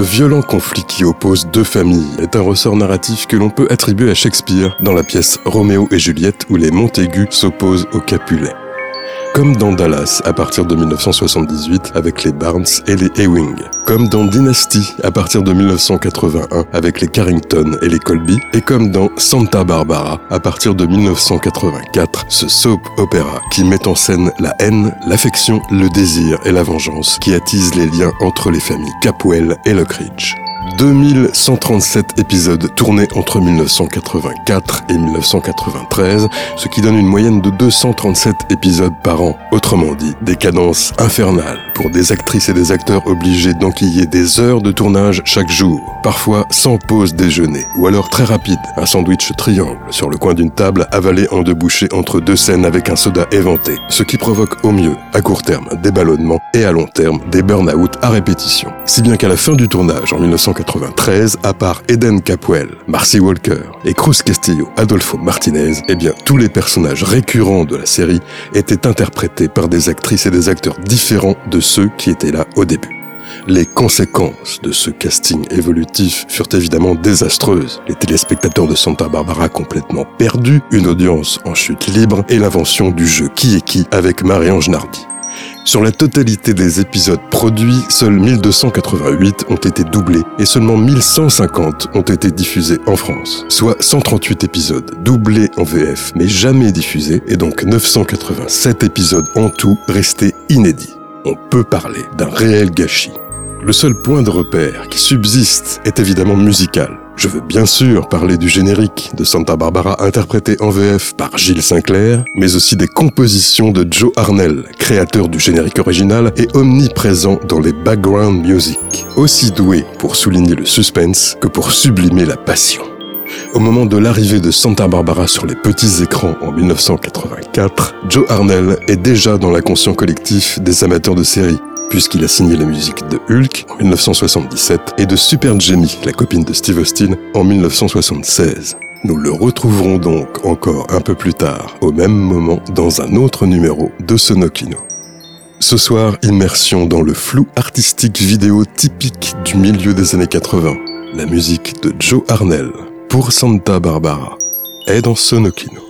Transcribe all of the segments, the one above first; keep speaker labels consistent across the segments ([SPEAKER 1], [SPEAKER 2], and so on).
[SPEAKER 1] Le violent conflit qui oppose deux familles est un ressort narratif que l'on peut attribuer à Shakespeare dans la pièce Roméo et Juliette où les Montaigu s'opposent aux Capulet comme dans Dallas à partir de 1978 avec les Barnes et les Ewing, comme dans Dynasty à partir de 1981 avec les Carrington et les Colby, et comme dans Santa Barbara à partir de 1984, ce soap opéra qui met en scène la haine, l'affection, le désir et la vengeance qui attise les liens entre les familles Capwell et Lockridge. 2137 épisodes tournés entre 1984 et 1993, ce qui donne une moyenne de 237 épisodes par an. Autrement dit, des cadences infernales pour des actrices et des acteurs obligés d'enquiller des heures de tournage chaque jour, parfois sans pause déjeuner, ou alors très rapide, un sandwich triangle sur le coin d'une table avalé en deux bouchées entre deux scènes avec un soda éventé, ce qui provoque au mieux, à court terme, des ballonnements et à long terme, des burn-out à répétition. Si bien qu'à la fin du tournage en 1993, à part Eden Capwell, Marcy Walker et Cruz Castillo, Adolfo Martinez, eh bien tous les personnages récurrents de la série étaient interprétés par des actrices et des acteurs différents de ceux qui étaient là au début. Les conséquences de ce casting évolutif furent évidemment désastreuses. Les téléspectateurs de Santa Barbara complètement perdus, une audience en chute libre et l'invention du jeu Qui est qui avec Marie-Ange Nardi. Sur la totalité des épisodes produits, seuls 1288 ont été doublés et seulement 1150 ont été diffusés en France, soit 138 épisodes doublés en VF mais jamais diffusés et donc 987 épisodes en tout restés inédits. On peut parler d'un réel gâchis. Le seul point de repère qui subsiste est évidemment musical. Je veux bien sûr parler du générique de Santa Barbara interprété en VF par Gilles Sinclair, mais aussi des compositions de Joe Arnell, créateur du générique original et omniprésent dans les background music, aussi doué pour souligner le suspense que pour sublimer la passion. Au moment de l'arrivée de Santa Barbara sur les petits écrans en 1984, Joe Arnell est déjà dans l'inconscient collectif des amateurs de séries, puisqu'il a signé la musique de Hulk en 1977 et de Super Jamie, la copine de Steve Austin, en 1976. Nous le retrouverons donc encore un peu plus tard, au même moment, dans un autre numéro de Sonokino. Ce soir, immersion dans le flou artistique vidéo typique du milieu des années 80, la musique de Joe Arnell pour Santa Barbara est dans Sonokino.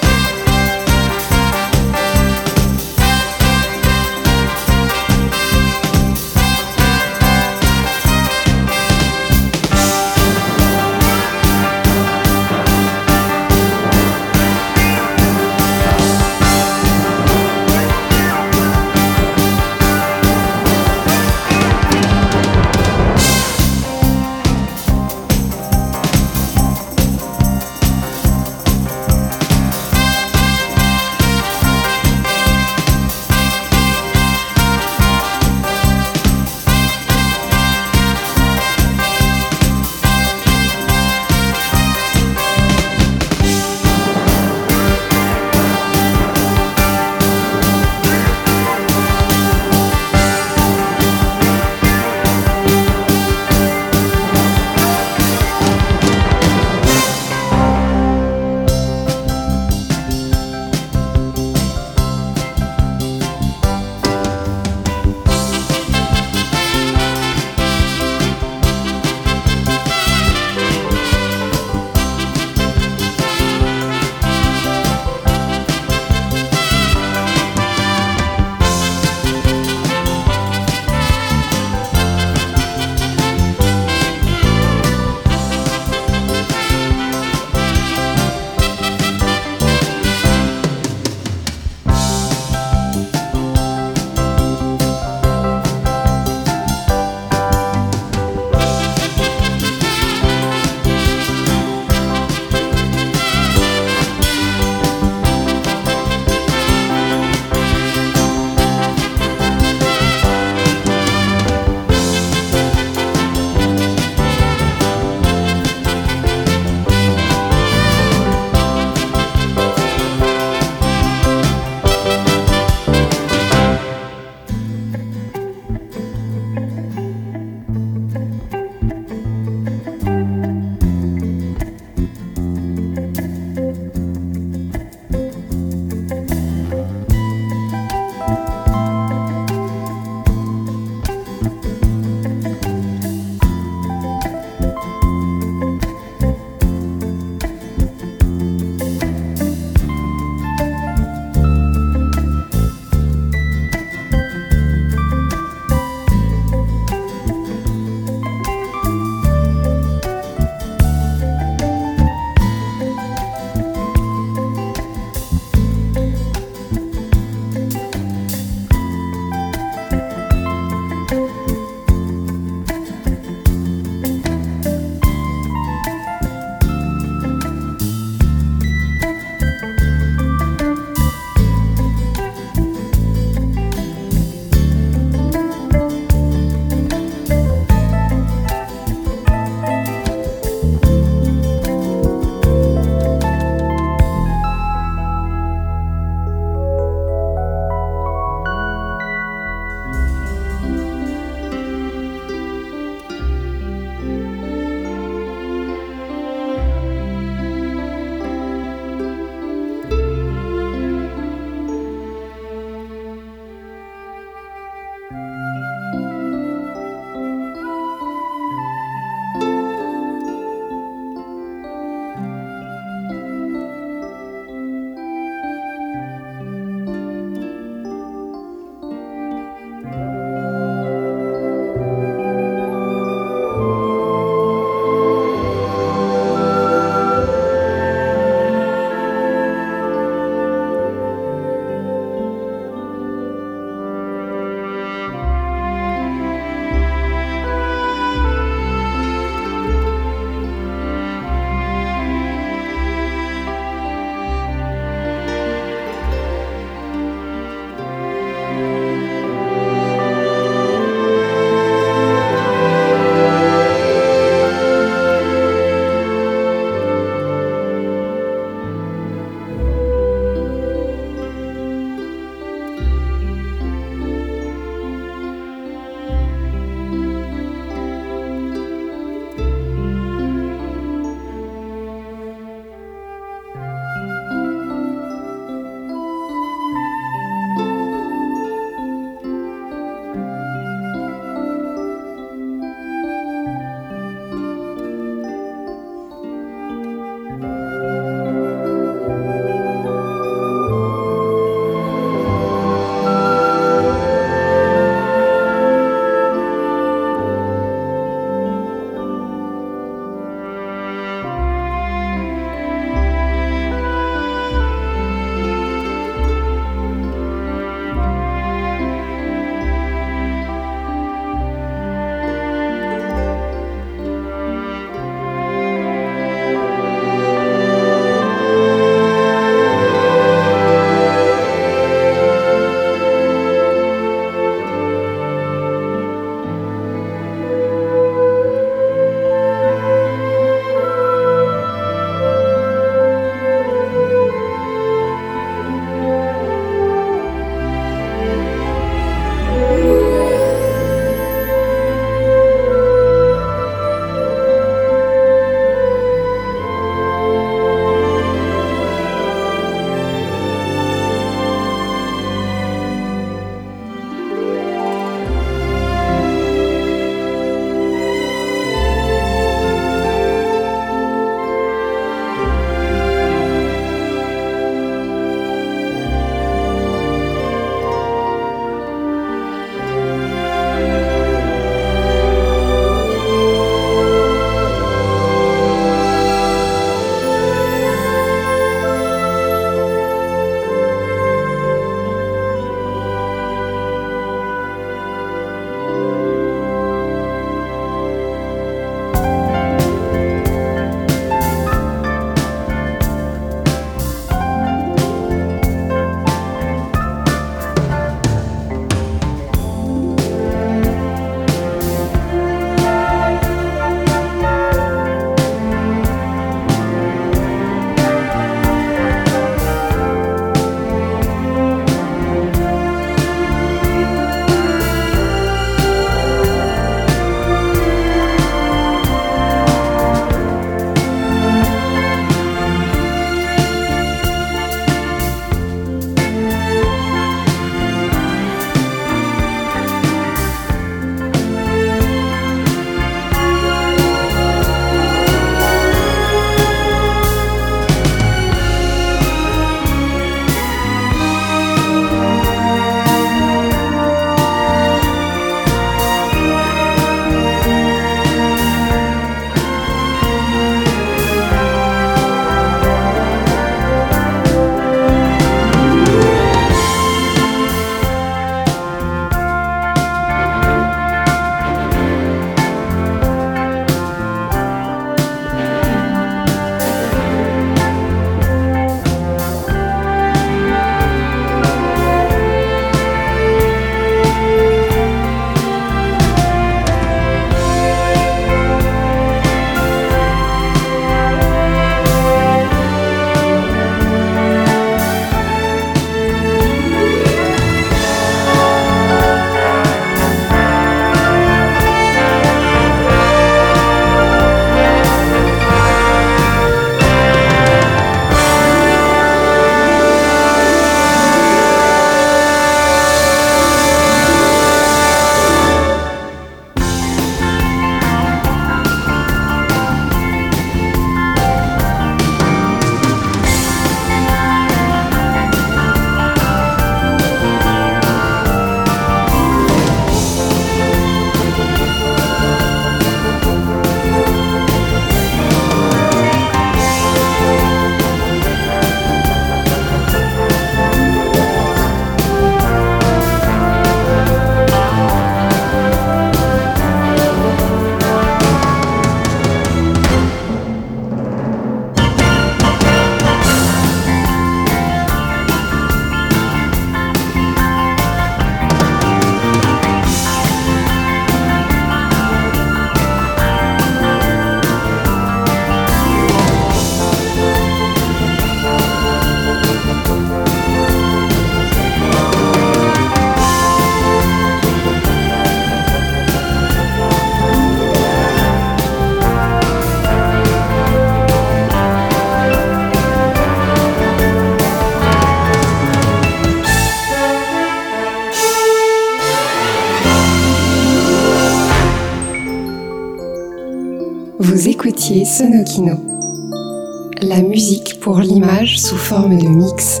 [SPEAKER 2] La musique pour l'image sous forme de mix.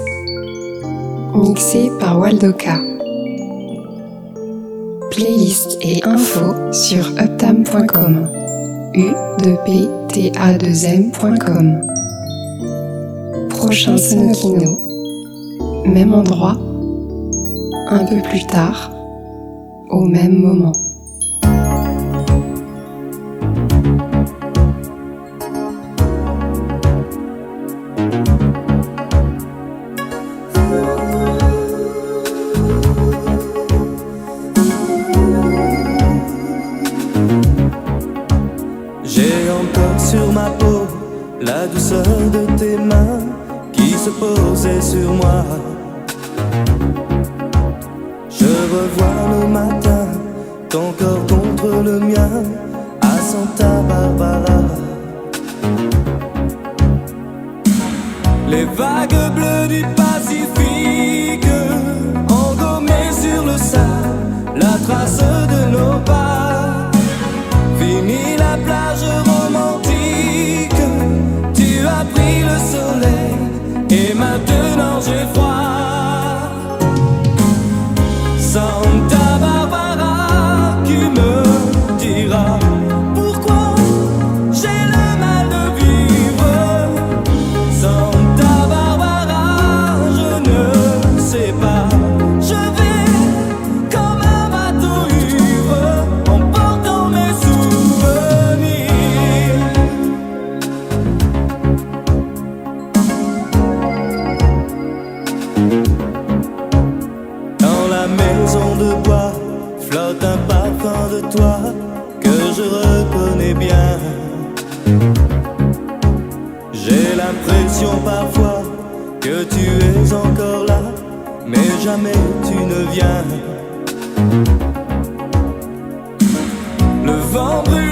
[SPEAKER 2] Mixé par Waldoka. Playlist et infos sur uptam.com. u 2 p t a 2 m.com. Prochain Sonokino. Même endroit. Un peu plus tard. Au même moment.
[SPEAKER 3] Le vent du